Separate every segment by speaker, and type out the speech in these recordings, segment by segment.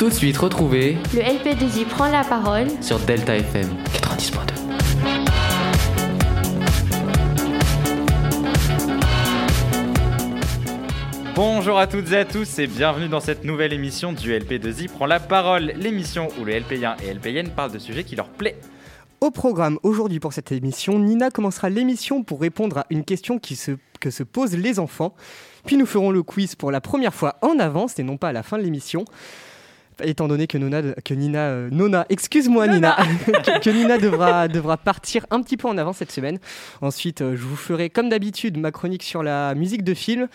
Speaker 1: Tout de suite retrouver
Speaker 2: Le LP2I prend la parole
Speaker 1: sur Delta FM 90.2.
Speaker 3: Bonjour à toutes et à tous et bienvenue dans cette nouvelle émission du LP2I prend la parole, l'émission où le LP1 et LPN parlent de sujets qui leur plaisent.
Speaker 4: Au programme aujourd'hui pour cette émission, Nina commencera l'émission pour répondre à une question qui se, que se posent les enfants. Puis nous ferons le quiz pour la première fois en avance et non pas à la fin de l'émission. Étant donné que, Nona, que Nina, euh, Nona, excuse-moi Nina, que, que Nina devra, devra partir un petit peu en avance cette semaine. Ensuite, euh, je vous ferai comme d'habitude ma chronique sur la musique de film.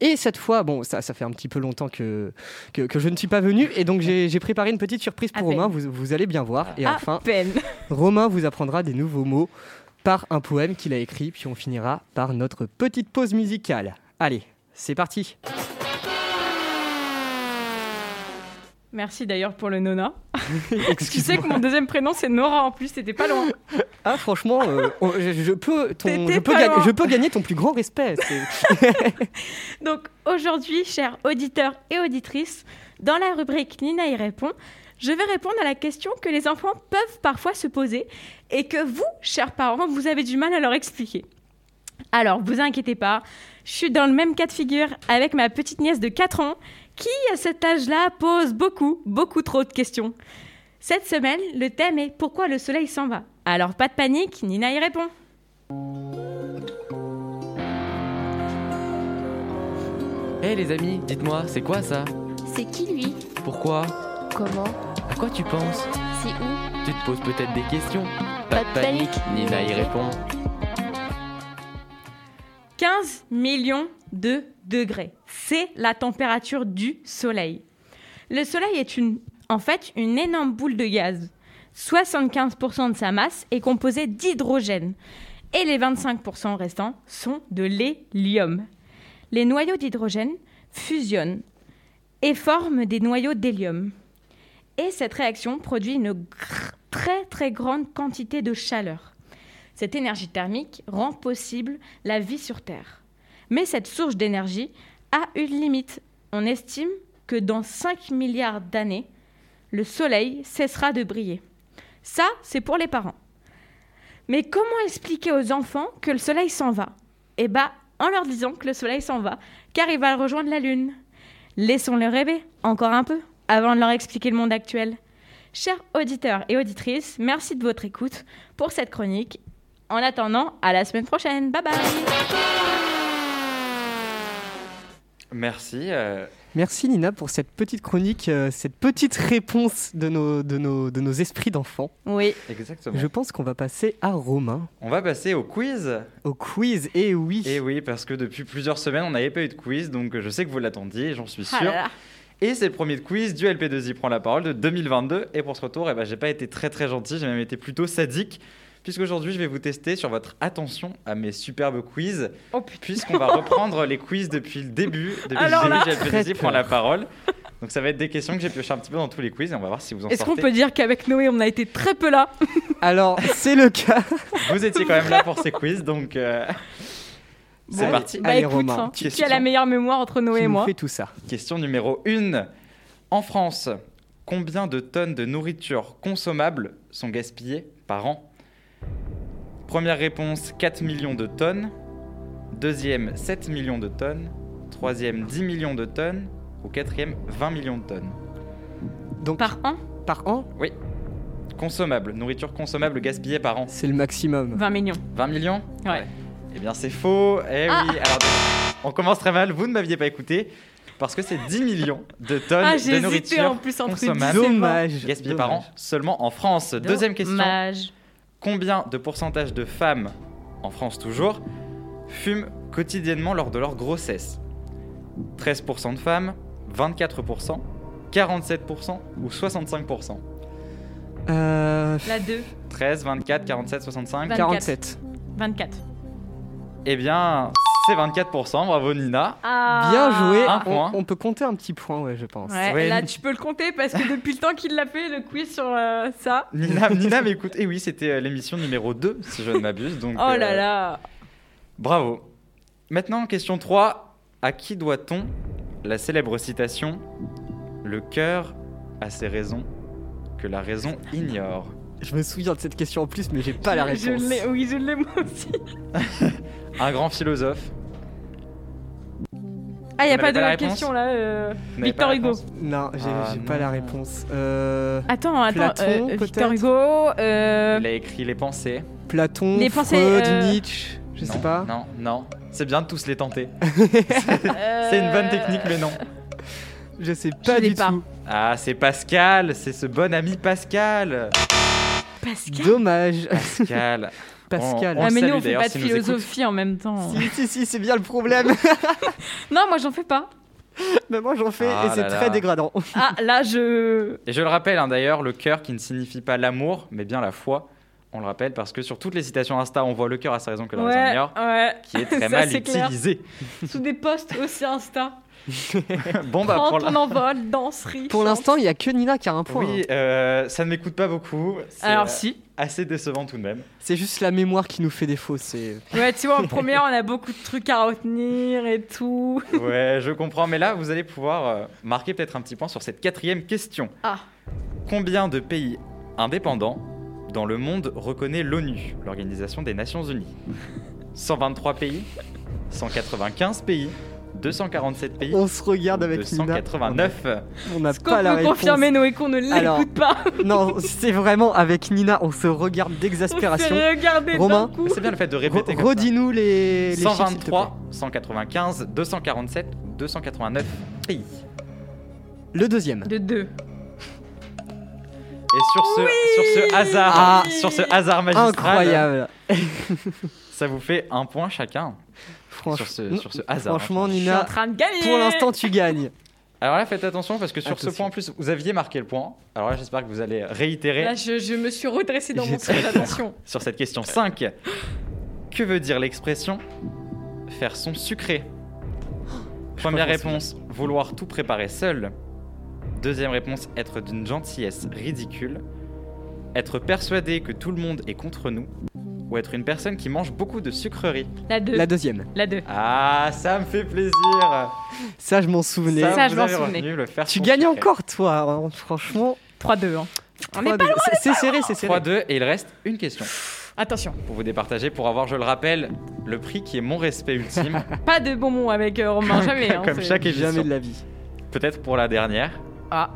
Speaker 4: Et cette fois, bon, ça, ça fait un petit peu longtemps que, que, que je ne suis pas venu. Et donc j'ai préparé une petite surprise pour
Speaker 5: À.
Speaker 4: Romain, vous, vous allez bien voir. Et
Speaker 5: à
Speaker 4: enfin,
Speaker 5: peine.
Speaker 4: Romain vous apprendra des nouveaux mots par un poème qu'il a écrit, puis on finira par notre petite pause musicale. Allez, c'est parti
Speaker 5: Merci d'ailleurs pour le Nona. Tu sais que mon deuxième prénom c'est Nora en plus, c'était pas loin.
Speaker 4: Ah franchement, euh, on- je, je peux ton- je, peux
Speaker 5: pas
Speaker 4: ga-
Speaker 5: loin.
Speaker 4: je peux gagner ton plus grand respect.
Speaker 5: Donc aujourd'hui, chers auditeurs et auditrices, dans la rubrique Nina y répond, je vais répondre à la question que les enfants peuvent parfois se poser et que vous, chers parents, vous avez du mal à leur expliquer. Alors, vous inquiétez pas, je suis dans le même cas de figure avec ma petite nièce de 4 ans qui, à cet âge-là, pose beaucoup, beaucoup trop de questions. Cette semaine, le thème est Pourquoi le soleil s'en va? Alors, pas de panique, Nina y répond.
Speaker 1: Hé les amis, dites-moi, c'est quoi ça?
Speaker 2: C'est qui lui?
Speaker 1: Pourquoi?
Speaker 2: Comment?
Speaker 1: À quoi tu penses?
Speaker 2: C'est où?
Speaker 1: Tu te poses peut-être des questions.
Speaker 2: Pas de panique,
Speaker 1: Nina y répond.
Speaker 5: 15 millions de degrés. C'est la température du Soleil. Le Soleil est une, en fait une énorme boule de gaz. 75% de sa masse est composée d'hydrogène et les 25% restants sont de l'hélium. Les noyaux d'hydrogène fusionnent et forment des noyaux d'hélium. Et cette réaction produit une très très grande quantité de chaleur. Cette énergie thermique rend possible la vie sur Terre. Mais cette source d'énergie a une limite. On estime que dans 5 milliards d'années, le Soleil cessera de briller. Ça, c'est pour les parents. Mais comment expliquer aux enfants que le Soleil s'en va? Eh bien, en leur disant que le Soleil s'en va, car il va rejoindre la Lune. Laissons-les rêver, encore un peu, avant de leur expliquer le monde actuel. Chers auditeurs et auditrices, merci de votre écoute pour cette chronique. En attendant, à la semaine prochaine. Bye bye
Speaker 3: Merci. euh,
Speaker 4: Merci Nina pour cette petite chronique, euh, cette petite réponse de nos, de nos, de nos esprits d'enfants.
Speaker 5: Oui,
Speaker 3: exactement.
Speaker 4: Je pense qu'on va passer à Romain,
Speaker 3: On va passer au quiz.
Speaker 4: au quiz. Et oui,
Speaker 3: Et oui, parce que depuis plusieurs semaines, on n'avait pas eu de quiz, donc je sais que vous l'attendiez, j'en suis sûr.
Speaker 5: Ah là là.
Speaker 3: Et c'est le premier quiz du LP2I prend la parole de 2022. Et pour ce retour, eh ben, j'ai pas été très très gentil, j'ai même été plutôt sadique. Puisqu'aujourd'hui, je vais vous tester sur votre attention à mes superbes quiz.
Speaker 5: Oh putain.
Speaker 3: Puisqu'on va reprendre les quiz depuis le début, depuis
Speaker 5: Alors
Speaker 3: le début du
Speaker 4: Très
Speaker 3: LP2I prend la parole. Donc ça va être des questions que j'ai pioché un petit peu dans tous les quiz et on va voir si vous en
Speaker 5: Est-ce qu'on peut dire qu'avec Noé, on a été très peu là
Speaker 4: alors c'est le cas.
Speaker 3: Vous étiez quand même là pour ces quiz, donc euh, c'est
Speaker 5: Bon,
Speaker 3: parti.
Speaker 5: Bah
Speaker 4: Allez,
Speaker 5: écoute,
Speaker 4: Romain,
Speaker 5: hein, qui
Speaker 3: question.
Speaker 5: a la meilleure mémoire entre Noé et moi
Speaker 4: fais tout ça.
Speaker 3: Question numéro 1. En France, combien de tonnes de nourriture consommable sont gaspillées par an? Première réponse, 4 millions de tonnes. Deuxième, 7 millions de tonnes. Troisième, 10 millions de tonnes. Ou quatrième, 20 millions de tonnes.
Speaker 4: Donc
Speaker 5: Par an?
Speaker 4: par an,
Speaker 3: Consommable, nourriture consommable gaspillée par an.
Speaker 4: c'est le maximum.
Speaker 5: 20 millions.
Speaker 3: 20 millions?
Speaker 5: Ouais.
Speaker 3: Eh bien, c'est faux. Eh
Speaker 5: Ah.
Speaker 3: oui, alors on commence très mal. Vous ne m'aviez pas écouté. Parce que c'est 10 millions de tonnes
Speaker 5: Ah,
Speaker 3: de
Speaker 5: j'ai hésité
Speaker 3: nourriture
Speaker 5: en plus entre 10
Speaker 3: consommable.
Speaker 5: et 20.
Speaker 4: Dommage.
Speaker 3: gaspillée par an seulement en France. Deuxième question.
Speaker 5: Dommage.
Speaker 3: Combien de pourcentage de femmes, en France toujours, fument quotidiennement lors de leur grossesse? 13% de femmes, 24%, 47% ou 65%
Speaker 4: Euh,
Speaker 5: La 2,
Speaker 3: 13, 24, 47, 65
Speaker 5: 24.
Speaker 4: 47.
Speaker 5: 24.
Speaker 3: Eh bien, c'est 24%, bravo Nina.
Speaker 5: Ah.
Speaker 4: Bien joué.
Speaker 3: Un
Speaker 4: On-
Speaker 3: point.
Speaker 4: On, peut compter un petit point, ouais, je pense.
Speaker 5: Ouais,
Speaker 3: Ouais.
Speaker 5: là tu peux le compter parce que depuis le temps qu'il l'a fait, le quiz sur euh, ça.
Speaker 3: Nina, Nina m'écoute. Et oui, c'était euh, l'émission numéro 2, si je ne m'abuse. Donc,
Speaker 5: Oh là
Speaker 3: euh,
Speaker 5: là.
Speaker 3: Bravo. Maintenant, question 3. À qui doit-on la célèbre citation Le cœur a ses raisons que la raison ignore?
Speaker 4: Je me souviens de cette question en plus, mais j'ai pas la
Speaker 5: Je
Speaker 4: réponse.
Speaker 5: l'ai, oui, je l'ai moi aussi.
Speaker 3: Un grand philosophe.
Speaker 5: Ah, il a pas de
Speaker 3: la
Speaker 5: question là. euh, Victor Hugo.
Speaker 4: Non, j'ai
Speaker 3: Ah,
Speaker 4: pas la réponse. Euh,
Speaker 5: Attends, attends.
Speaker 4: Platon,
Speaker 5: euh, Victor Hugo. euh,
Speaker 3: Il a écrit les pensées.
Speaker 4: Platon,
Speaker 5: Les pensées,
Speaker 4: Freud,
Speaker 5: euh,
Speaker 4: Nietzsche, je
Speaker 3: Non,
Speaker 4: sais pas.
Speaker 3: Non, non. C'est bien de tous les tenter. C'est une bonne technique, mais non.
Speaker 4: Je sais pas du
Speaker 5: pas.
Speaker 4: tout.
Speaker 3: Ah, c'est Pascal, c'est ce bon ami Pascal.
Speaker 5: Pascal?
Speaker 4: Dommage.
Speaker 3: Pascal.
Speaker 4: Pascal.
Speaker 3: On
Speaker 5: ah,
Speaker 3: le
Speaker 5: mais nous, on fait pas de philosophie en même temps.
Speaker 4: Si, si, si, c'est bien le problème.
Speaker 5: Non, moi, j'en fais pas.
Speaker 4: Mais moi j'en fais
Speaker 3: Ah
Speaker 4: et c'est
Speaker 3: là
Speaker 4: très
Speaker 3: là.
Speaker 4: dégradant.
Speaker 5: Ah, là, je.
Speaker 3: Et je le rappelle hein, d'ailleurs, le cœur qui ne signifie pas l'amour, mais bien la foi. On le rappelle parce que sur toutes les citations Insta, on voit le cœur à sa raison que la raison
Speaker 5: Ouais,
Speaker 3: ignore,
Speaker 5: ouais.
Speaker 3: qui est très
Speaker 5: Ça,
Speaker 3: mal
Speaker 5: c'est clair.
Speaker 3: utilisé.
Speaker 5: Sous des posts aussi Insta.
Speaker 3: bon bah
Speaker 5: Prends
Speaker 3: pour
Speaker 5: ton
Speaker 3: la-
Speaker 5: envol, danse, ris.
Speaker 4: Pour
Speaker 5: chante.
Speaker 4: l'instant, il y a que Nina qui a un point.
Speaker 3: Oui, euh, ça ne m'écoute pas beaucoup.
Speaker 5: Alors,
Speaker 3: euh,
Speaker 5: si.
Speaker 3: assez décevant tout de même.
Speaker 4: C'est juste la mémoire qui nous fait défaut. C'est
Speaker 5: Ouais, tu vois, en première, on a beaucoup de trucs à retenir et tout.
Speaker 3: Ouais, je comprends, mais là, vous allez pouvoir euh, marquer peut-être un petit point sur cette quatrième question.
Speaker 5: Ah.
Speaker 3: Combien de pays indépendants dans le monde reconnaît l'ONU, l'Organisation des Nations Unies? 123 pays 195 pays 247 pays
Speaker 4: on se regarde avec Nina.
Speaker 3: 289
Speaker 4: On n'a pas la
Speaker 5: peut
Speaker 4: réponse.
Speaker 5: confirmer, Noé, qu'on ne l'écoute pas
Speaker 4: Non, c'est vraiment avec Nina, on se regarde
Speaker 5: On se
Speaker 4: d'exaspération. Romain.
Speaker 3: C'est bien le fait de
Speaker 4: Re-
Speaker 3: répéter ça.
Speaker 4: Redis-nous les, les chiffres, s'il te plaît.
Speaker 3: 123, 195, 247, 289 pays.
Speaker 4: Le deuxième.
Speaker 5: De deux.
Speaker 3: Et sur ce, sur ce hasard,
Speaker 4: Ah.
Speaker 3: sur ce hasard magistral,
Speaker 4: Incroyable.
Speaker 3: ça vous fait un point chacun
Speaker 4: Franch-
Speaker 3: sur ce, sur ce hasard.
Speaker 4: Franchement,
Speaker 5: Je suis en
Speaker 4: Nina,
Speaker 5: train de gagner.
Speaker 4: pour l'instant, tu gagnes.
Speaker 3: Alors là, faites attention parce que sur ce point en plus, vous aviez marqué le point. Alors là, j'espère que vous allez réitérer
Speaker 5: Là, je, je me suis redressée dans mon siège. Attention.
Speaker 3: sur cette question 5. Que veut dire l'expression faire son sucré Première réponse, vouloir tout préparer seul. Deuxième réponse, être d'une gentillesse ridicule. Être persuadé que tout le monde est contre nous. Ou être une personne qui mange beaucoup de sucreries.
Speaker 5: La deux.
Speaker 4: La deuxième.
Speaker 5: La deux.
Speaker 3: Ah, ça me fait plaisir
Speaker 4: Ça, je m'en souvenais.
Speaker 5: Ça, je m'en souvenais.
Speaker 3: retenu le faire
Speaker 4: Tu gagnes
Speaker 3: sucré.
Speaker 4: encore, toi. hein, Franchement.
Speaker 5: 3-2. Hein. On est
Speaker 4: 3-2. C'est- C'est serré, c'est serré.
Speaker 3: 3-2 et il reste une question
Speaker 5: Attention.
Speaker 3: pour vous départager pour avoir, je le rappelle, le prix qui est mon respect ultime,
Speaker 5: Pas de bonbons avec euh, Romain, jamais. hein,
Speaker 3: comme chaque émission.
Speaker 4: Jamais de la vie.
Speaker 3: Peut-être pour la dernière.
Speaker 5: Ah,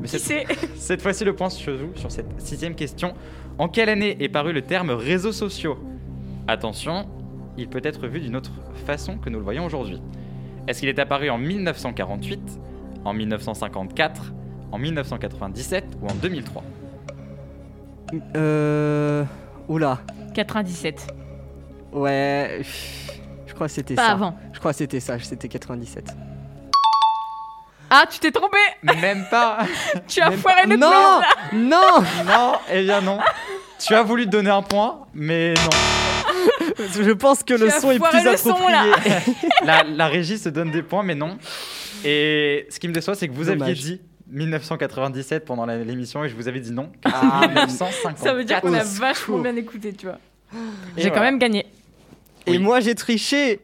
Speaker 3: Mais
Speaker 5: qui
Speaker 3: cette, fois-ci, le point se joue sur cette sixième question. En quelle année est paru le terme réseaux sociaux Attention, il peut être vu d'une autre façon que nous le voyons aujourd'hui. Est-ce qu'il est apparu en 1948, en 1954, en 1997 ou en 2003
Speaker 4: Euh. Oula.
Speaker 5: 97.
Speaker 4: Ouais. Je crois que c'était
Speaker 5: Pas
Speaker 4: ça.
Speaker 5: avant.
Speaker 4: Je crois que c'était ça. C'était 97.
Speaker 5: Ah, tu t'es trompé
Speaker 3: Même pas
Speaker 5: Tu as
Speaker 4: Même
Speaker 5: foiré
Speaker 4: pas-
Speaker 5: le
Speaker 4: Non
Speaker 5: quiz
Speaker 4: Non
Speaker 3: Non, eh bien non. Tu as voulu te donner un point, mais non.
Speaker 4: Je pense que
Speaker 5: Tu
Speaker 4: le son est plus
Speaker 5: le son,
Speaker 4: approprié.
Speaker 5: là.
Speaker 3: La, la régie se donne des points, mais non. Et ce qui me déçoit, c'est que vous aviez dit 1997 pendant l'émission et je vous avais dit non.
Speaker 4: Ah,
Speaker 3: 1950.
Speaker 5: Ça veut dire qu'on a vachement
Speaker 4: secours.
Speaker 5: bien écouté, tu vois. J'ai quand même gagné.
Speaker 4: Et
Speaker 3: Oui.
Speaker 4: moi j'ai triché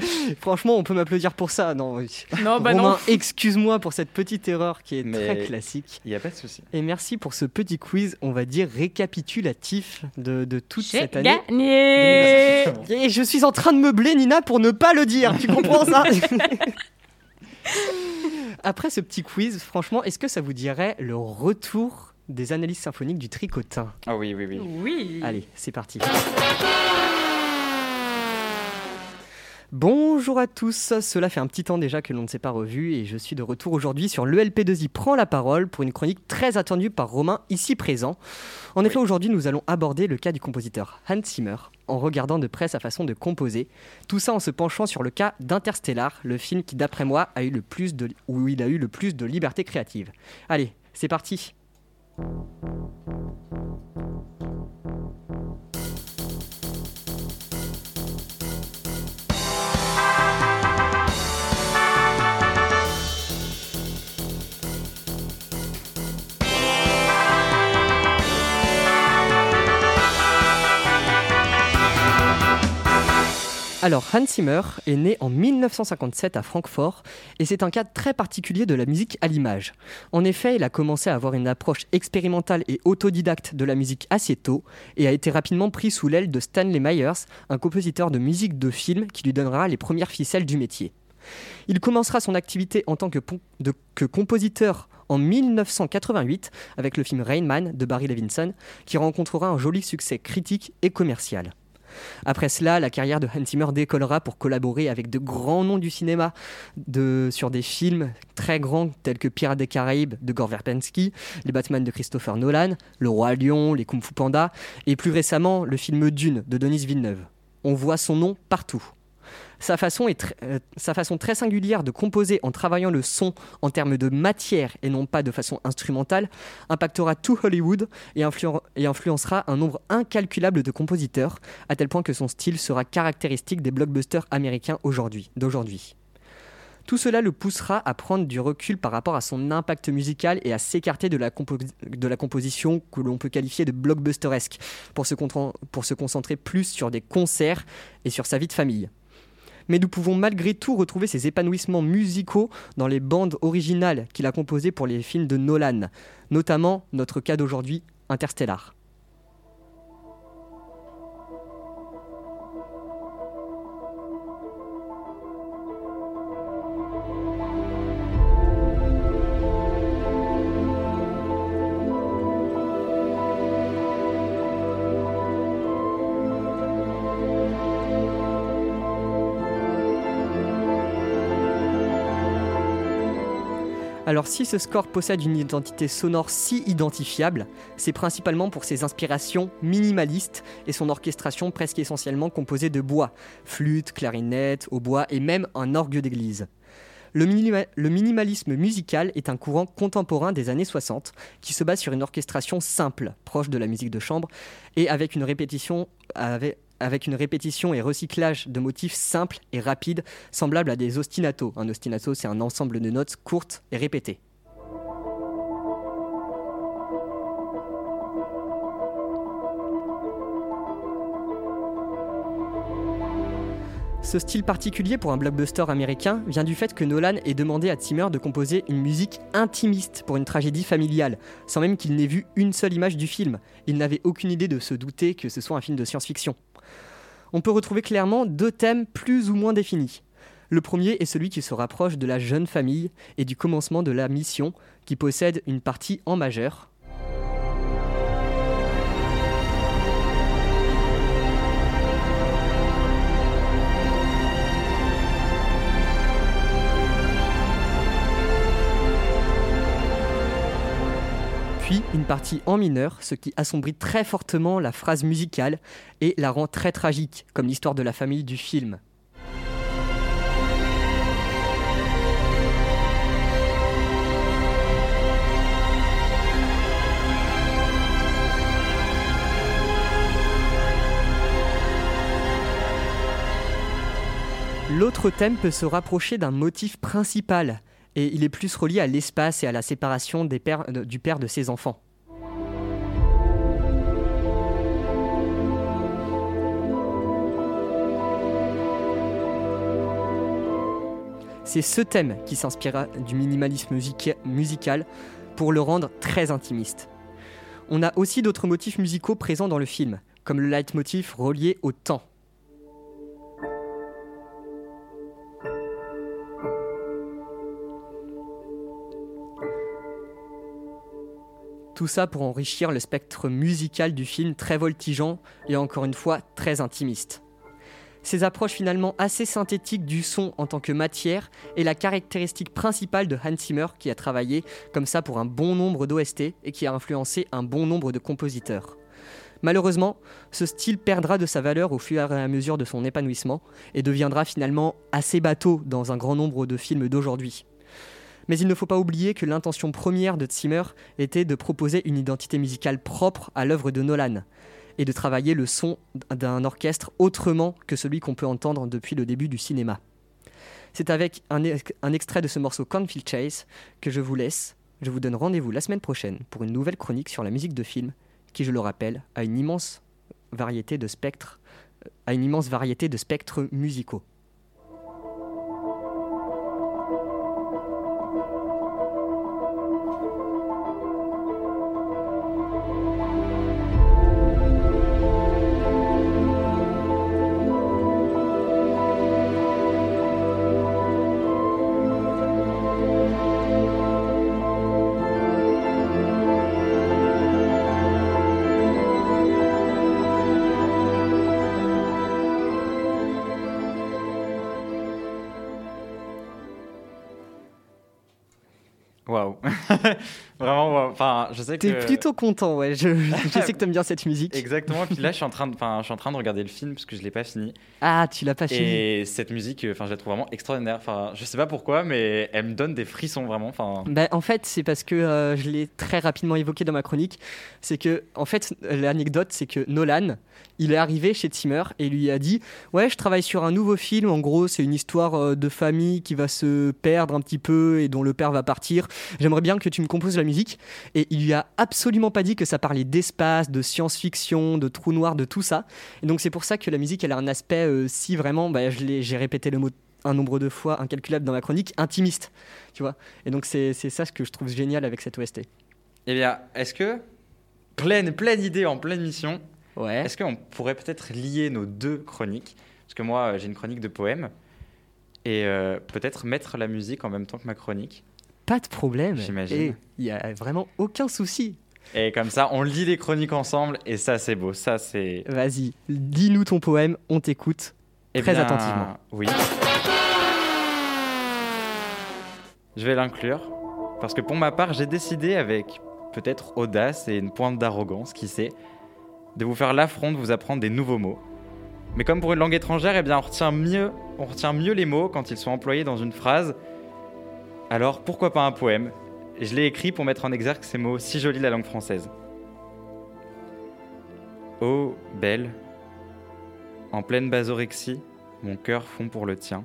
Speaker 4: Franchement, on peut m'applaudir pour ça. Non, oui.
Speaker 5: Non, bah
Speaker 4: Romain,
Speaker 5: non.
Speaker 4: excuse-moi pour cette petite erreur qui est
Speaker 3: Mais-
Speaker 4: très classique.
Speaker 3: Il n'y a pas de souci.
Speaker 4: Et merci pour ce petit quiz, on va dire récapitulatif de, de toute
Speaker 5: J'ai
Speaker 4: cette année.
Speaker 5: gagné.
Speaker 4: Et je suis en train de meubler, Nina, pour ne pas le dire. Tu comprends ça Après ce petit quiz, franchement, est-ce que ça vous dirait le retour des analyses symphoniques du tricotin?
Speaker 3: Ah oui, oui, oui.
Speaker 5: Oui.
Speaker 4: Allez, c'est parti. Bonjour à tous, cela fait un petit temps déjà que l'on ne s'est pas revu et je suis de retour aujourd'hui sur l'ELP2I prend la parole pour une chronique très attendue par Romain ici présent. En effet aujourd'hui nous allons aborder le cas du compositeur Hans Zimmer en regardant de près sa façon de composer, tout ça en se penchant sur le cas d'Interstellar, le film qui d'après moi a eu le plus de où il a eu le plus de liberté créative. Allez, c'est parti. Alors, Hans Zimmer est né en 1957 à Francfort et c'est un cas très particulier de la musique à l'image. En effet, il a commencé à avoir une approche expérimentale et autodidacte de la musique assez tôt et a été rapidement pris sous l'aile de Stanley Myers, un compositeur de musique de film qui lui donnera les premières ficelles du métier. Il commencera son activité en tant que, que compositeur en 1988 avec le film Rain Man de Barry Levinson qui rencontrera un joli succès critique et commercial. Après cela, la carrière de Hans Zimmer décollera pour collaborer avec de grands noms du cinéma sur des films très grands tels que Pirates des Caraïbes de Gore Verbinski, les Batman de Christopher Nolan, Le Roi Lion, les Kung Fu Panda et plus récemment le film Dune de Denis Villeneuve. On voit son nom partout. Euh, sa façon très singulière de composer en travaillant le son en termes de matière et non pas de façon instrumentale impactera tout Hollywood et, influen- et influencera un nombre incalculable de compositeurs, à tel point que son style sera caractéristique des blockbusters américains aujourd'hui, d'aujourd'hui. Tout cela le poussera à prendre du recul par rapport à son impact musical et à s'écarter de, la composition que l'on peut qualifier de blockbusteresque pour se concentrer plus sur des concerts et sur sa vie de famille. Mais nous pouvons malgré tout retrouver ses épanouissements musicaux dans les bandes originales qu'il a composées pour les films de Nolan, notamment notre cas d'aujourd'hui, Interstellar. Alors si ce score possède une identité sonore si identifiable, c'est principalement pour ses inspirations minimalistes et son orchestration presque essentiellement composée de bois, flûte, clarinette, hautbois et même un orgue d'église. Le, minima- le minimalisme musical est un courant contemporain des années 60 qui se base sur une orchestration simple, proche de la musique de chambre, et avec une répétition, avec une répétition et recyclage de motifs simples et rapides, semblables à des ostinatos. Un ostinato, c'est un ensemble de notes courtes et répétées. Ce style particulier pour un blockbuster américain vient du fait que Nolan ait demandé à Zimmer de composer une musique intimiste pour une tragédie familiale, sans même qu'il n'ait vu une seule image du film. Il n'avait aucune idée de se douter que ce soit un film de science-fiction. On peut retrouver clairement deux thèmes plus ou moins définis. Le premier est celui qui se rapproche de la jeune famille et du commencement de la mission, qui possède une partie en majeur, une partie en mineur, ce qui assombrit très fortement la phrase musicale et la rend très tragique, comme l'histoire de la famille du film. L'autre thème peut se rapprocher d'un motif principal, et il est plus relié à l'espace et à la séparation de- du père de ses enfants. C'est ce thème qui s'inspira du minimalisme musica- musical pour le rendre très intimiste. On a aussi d'autres motifs musicaux présents dans le film, comme le leitmotiv relié au temps. Tout ça pour enrichir le spectre musical du film très voltigeant et encore une fois très intimiste. Ces approches finalement assez synthétiques du son en tant que matière est la caractéristique principale de Hans Zimmer qui a travaillé comme ça pour un bon nombre d'OST et qui a influencé un bon nombre de compositeurs. Malheureusement, ce style perdra de sa valeur au fur et à mesure de son épanouissement et deviendra finalement assez bateau dans un grand nombre de films d'aujourd'hui. Mais il ne faut pas oublier que l'intention première de Zimmer était de proposer une identité musicale propre à l'œuvre de Nolan et de travailler le son d'un orchestre autrement que celui qu'on peut entendre depuis le début du cinéma. C'est avec un, ex- un extrait de ce morceau Cornfield Chase que je vous laisse. Je vous donne rendez-vous la semaine prochaine pour une nouvelle chronique sur la musique de film qui, je le rappelle, a une immense variété de spectres à une immense variété de spectres musicaux.
Speaker 3: Que.
Speaker 4: T'es plutôt content, ouais. Je, je sais que t'aimes bien cette musique.
Speaker 3: Exactement. Puis là, je suis en train de, enfin, je suis en train de regarder le film parce que je l'ai pas fini.
Speaker 4: Ah, tu l'as pas fini.
Speaker 3: Et cette musique, enfin, je la trouve vraiment extraordinaire. Enfin, je sais pas pourquoi, mais elle me donne des frissons vraiment. Enfin,
Speaker 4: Bah, en fait, c'est parce que euh, je l'ai très rapidement évoqué dans ma chronique. C'est que, en fait, l'anecdote, c'est que Nolan, il est arrivé chez Zimmer et lui a dit Ouais, je travaille sur un nouveau film. En gros, c'est une histoire euh, de famille qui va se perdre un petit peu et dont le père va partir. J'aimerais bien que tu me composes la musique. Et il lui a absolument pas dit que ça parlait d'espace, de science-fiction, de trous noirs, de tout ça. Et donc, c'est pour ça que la musique, elle a un aspect, euh, si vraiment, bah, je l'ai- j'ai répété le mot un nombre de fois incalculable dans ma chronique, intimiste. Tu vois Et donc, c'est c'est ça ce que je trouve génial avec cette OST.
Speaker 3: eh bien, est-ce que pleine, pleine idée en pleine mission,
Speaker 4: Ouais.
Speaker 3: est-ce qu'on pourrait peut-être lier nos deux chroniques? Parce que moi, euh, j'ai une chronique de poèmes et euh, peut-être mettre la musique en même temps que ma chronique.
Speaker 4: Pas de problème.
Speaker 3: J'imagine.
Speaker 4: Il y a vraiment aucun souci.
Speaker 3: Et comme ça, on lit les chroniques ensemble et ça, c'est beau. Ça, c'est
Speaker 4: Vas-y, lis-nous ton poème, on t'écoute.
Speaker 3: Eh
Speaker 4: Très
Speaker 3: bien,
Speaker 4: attentivement.
Speaker 3: Oui. Je vais l'inclure parce que pour ma part, j'ai décidé avec peut-être audace et une pointe d'arrogance, qui sait, de vous faire l'affront de vous apprendre des nouveaux mots. Mais comme pour une langue étrangère, eh bien, on retient mieux, on retient mieux les mots quand ils sont employés dans une phrase. Alors pourquoi pas un poème? Je l'ai écrit pour mettre en exergue ces mots si jolis de la langue française. Oh, belle, en pleine basorexie, mon cœur fond pour le tien.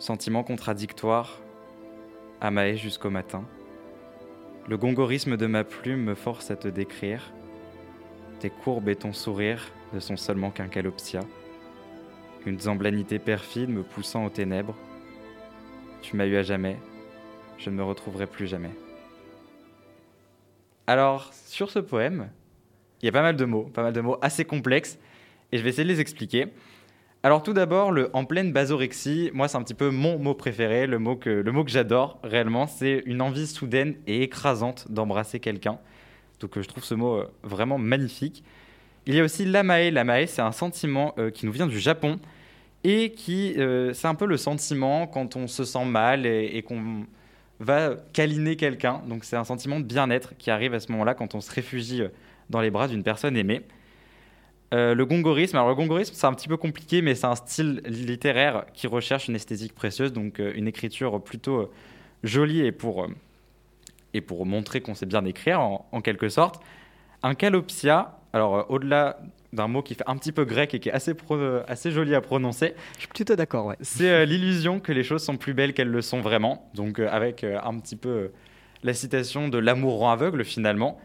Speaker 3: Sentiment contradictoire, amaé jusqu'au matin. Le gongorisme de ma plume me force à te décrire. Tes courbes et ton sourire ne sont seulement qu'un calopsia. Une zamblanité perfide me poussant aux ténèbres. Tu m'as eu à jamais, je ne me retrouverai plus jamais. Alors, sur ce poème, il y a pas mal de mots, pas mal de mots assez complexes, et je vais essayer de les expliquer. Alors tout d'abord, le en pleine basorexie, moi c'est un petit peu mon mot préféré, le mot que, le mot que j'adore réellement, c'est une envie soudaine et écrasante d'embrasser quelqu'un. Donc euh, je trouve ce mot euh, vraiment magnifique. Il y a aussi l'amae. L'amae, c'est un sentiment euh, qui nous vient du Japon et qui, euh, c'est un peu le sentiment quand on se sent mal et, qu'on va câliner quelqu'un. Donc c'est un sentiment de bien-être qui arrive à ce moment-là quand on se réfugie euh, dans les bras d'une personne aimée. Euh, le gongorisme, alors le gongorisme c'est un petit peu compliqué, mais c'est un style littéraire qui recherche une esthétique précieuse, donc une écriture plutôt jolie et pour, et pour montrer qu'on sait bien écrire en, quelque sorte. Un calopsia, alors au-delà d'un mot qui fait un petit peu grec et qui est assez, pro- assez joli à prononcer,
Speaker 4: Je suis plutôt d'accord, ouais.
Speaker 3: c'est euh, l'illusion que les choses sont plus belles qu'elles le sont vraiment. Donc euh, avec euh, un petit peu euh, la citation de l'amour rend aveugle finalement.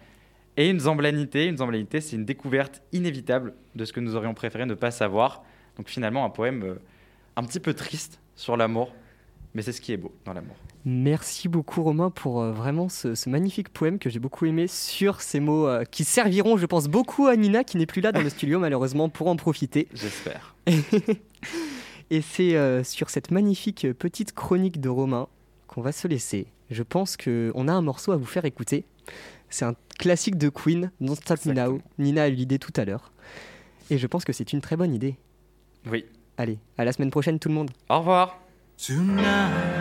Speaker 3: Et une zamblanité, une zamblanité c'est une découverte inévitable de ce que nous aurions préféré ne pas savoir. Donc finalement un poème euh, un petit peu triste sur l'amour, mais c'est ce qui est beau dans l'amour.
Speaker 4: Merci beaucoup Romain pour euh, vraiment ce, ce magnifique poème que j'ai beaucoup aimé sur ces mots euh, qui serviront, je pense, beaucoup à Nina qui n'est plus là dans le studio malheureusement pour en profiter.
Speaker 3: J'espère.
Speaker 4: Et c'est euh, sur cette magnifique petite chronique de Romain qu'on va se laisser. Je pense qu'on a un morceau à vous faire écouter. C'est un classique de Queen, Don't Stop Me Now. Nina a eu l'idée tout à l'heure. Et je pense que c'est une très bonne idée.
Speaker 3: Oui.
Speaker 4: Allez, à la semaine prochaine tout le monde.
Speaker 3: Au revoir.
Speaker 6: Tonight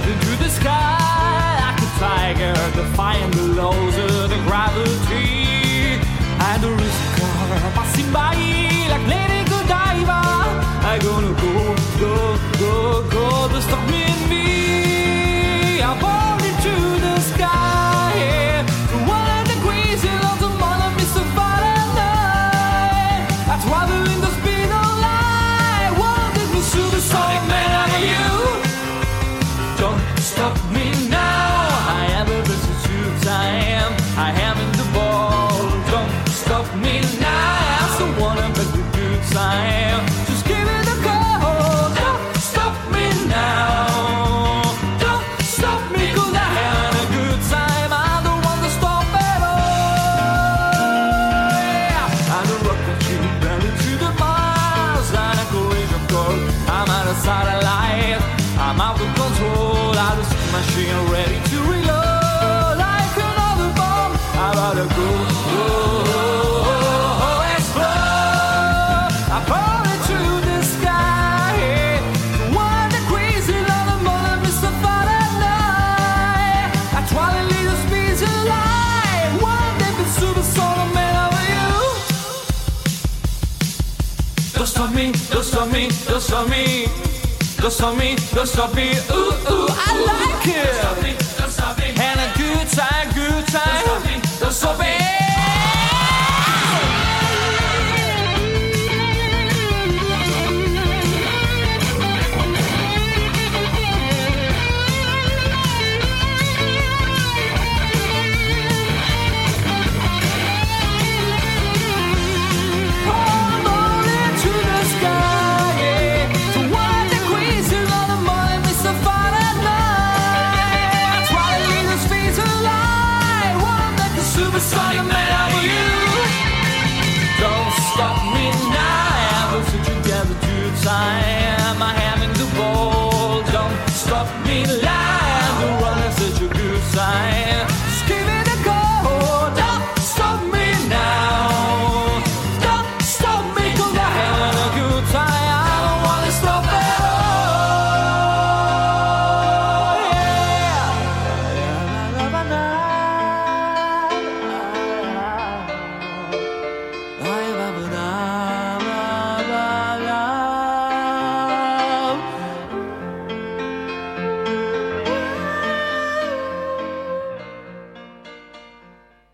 Speaker 6: ripping through the sky like a tiger, defying the laws of the gravity and the risk of passing by. Don't stop me, don't stop me, don't stop me. Don't stop me, don't stop me. Ooh, ooh, I like it. And a good time, good time. Don't stop me, don't stop me.